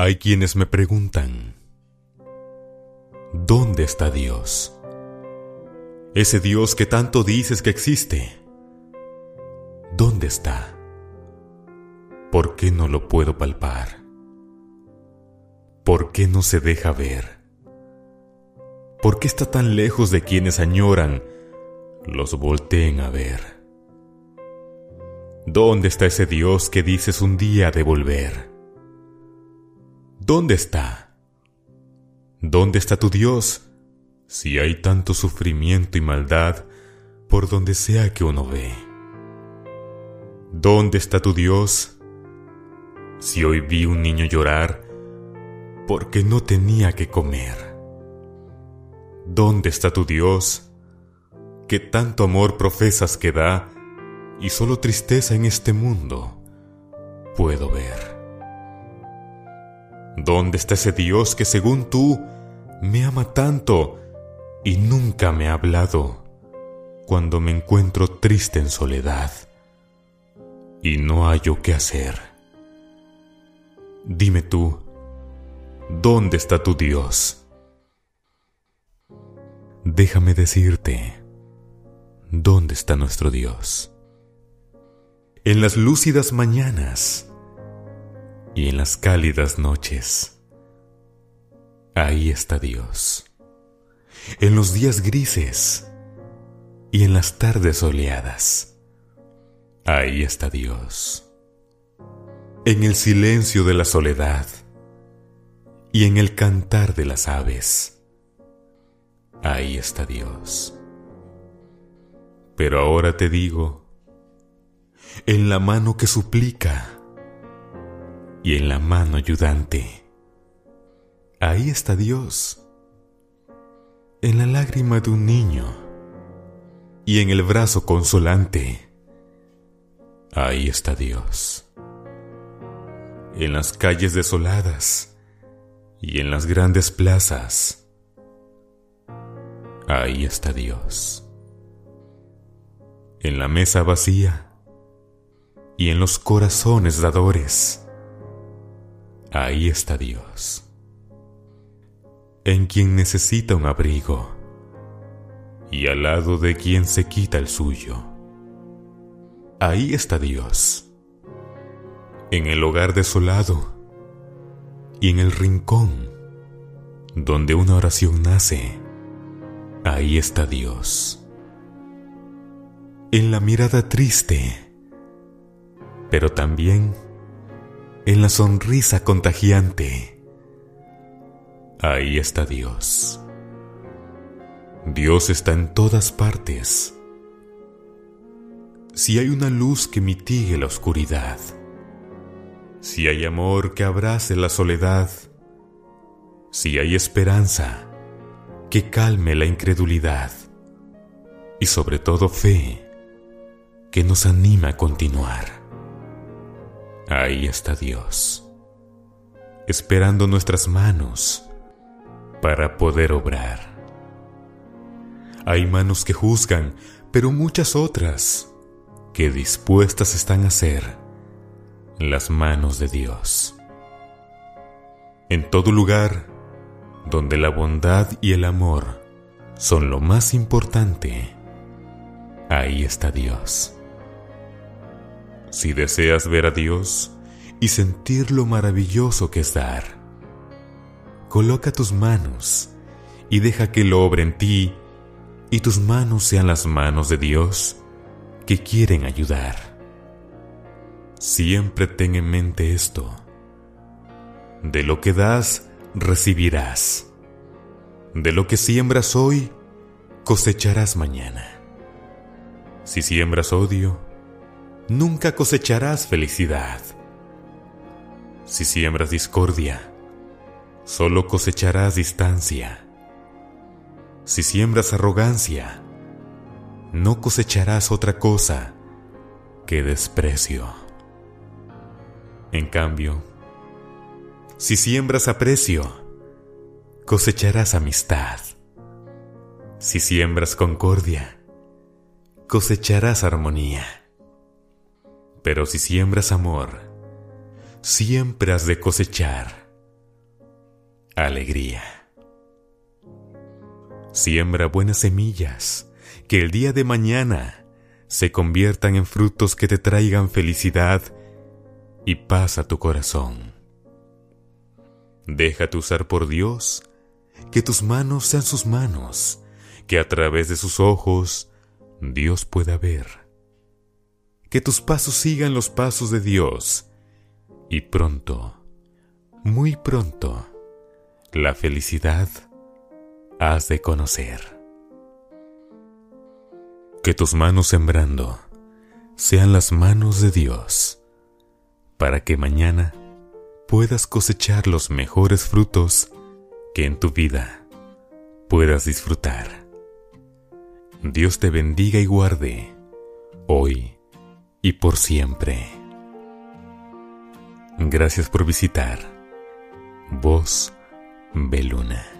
Hay quienes me preguntan, ¿dónde está Dios? Ese Dios que tanto dices que existe. ¿Dónde está? ¿Por qué no lo puedo palpar? ¿Por qué no se deja ver? ¿Por qué está tan lejos de quienes añoran los volteen a ver? ¿Dónde está ese Dios que dices un día de volver? ¿Dónde está? ¿Dónde está tu Dios si hay tanto sufrimiento y maldad por donde sea que uno ve? ¿Dónde está tu Dios si hoy vi un niño llorar porque no tenía que comer? ¿Dónde está tu Dios que tanto amor profesas que da y solo tristeza en este mundo puedo ver? ¿Dónde está ese Dios que según tú me ama tanto y nunca me ha hablado cuando me encuentro triste en soledad y no hallo qué hacer. Dime tú, ¿dónde está tu Dios? Déjame decirte, ¿dónde está nuestro Dios? En las lúcidas mañanas y en las cálidas noches, ahí está Dios en los días grises y en las tardes soleadas. Ahí está Dios. En el silencio de la soledad y en el cantar de las aves. Ahí está Dios. Pero ahora te digo, en la mano que suplica y en la mano ayudante, ahí está Dios en la lágrima de un niño y en el brazo consolante. Ahí está Dios. En las calles desoladas y en las grandes plazas. Ahí está Dios. En la mesa vacía y en los corazones dadores. Ahí está Dios en quien necesita un abrigo y al lado de quien se quita el suyo. Ahí está Dios, en el hogar desolado y en el rincón donde una oración nace. Ahí está Dios. En la mirada triste, pero también en la sonrisa contagiante Ahí está Dios. Dios está en todas partes. Si hay una luz que mitigue la oscuridad, si hay amor que abrace la soledad, si hay esperanza que calme la incredulidad y sobre todo fe que nos anima a continuar. Ahí está Dios, esperando nuestras manos para poder obrar. Hay manos que juzgan, pero muchas otras que dispuestas están a ser las manos de Dios. En todo lugar donde la bondad y el amor son lo más importante, ahí está Dios. Si deseas ver a Dios y sentir lo maravilloso que es dar, coloca tus manos y deja que lo obre en ti y tus manos sean las manos de Dios que quieren ayudar. Siempre ten en mente esto. De lo que das, recibirás. De lo que siembras hoy, cosecharás mañana. Si siembras odio, nunca cosecharás felicidad. Si siembras discordia, solo cosecharás distancia. Si siembras arrogancia, no cosecharás otra cosa que desprecio. En cambio, si siembras aprecio, cosecharás amistad. Si siembras concordia, cosecharás armonía. Pero si siembras amor, siempre has de cosechar alegría. Siembra buenas semillas que el día de mañana se conviertan en frutos que te traigan felicidad y paz a tu corazón. Déjate usar por Dios, que tus manos sean sus manos, que a través de sus ojos Dios pueda ver. Que tus pasos sigan los pasos de Dios y pronto, muy pronto, la felicidad has de conocer. Que tus manos sembrando sean las manos de Dios, para que mañana puedas cosechar los mejores frutos que en tu vida puedas disfrutar. Dios te bendiga y guarde, hoy y por siempre. Gracias por visitar Voz Beluna.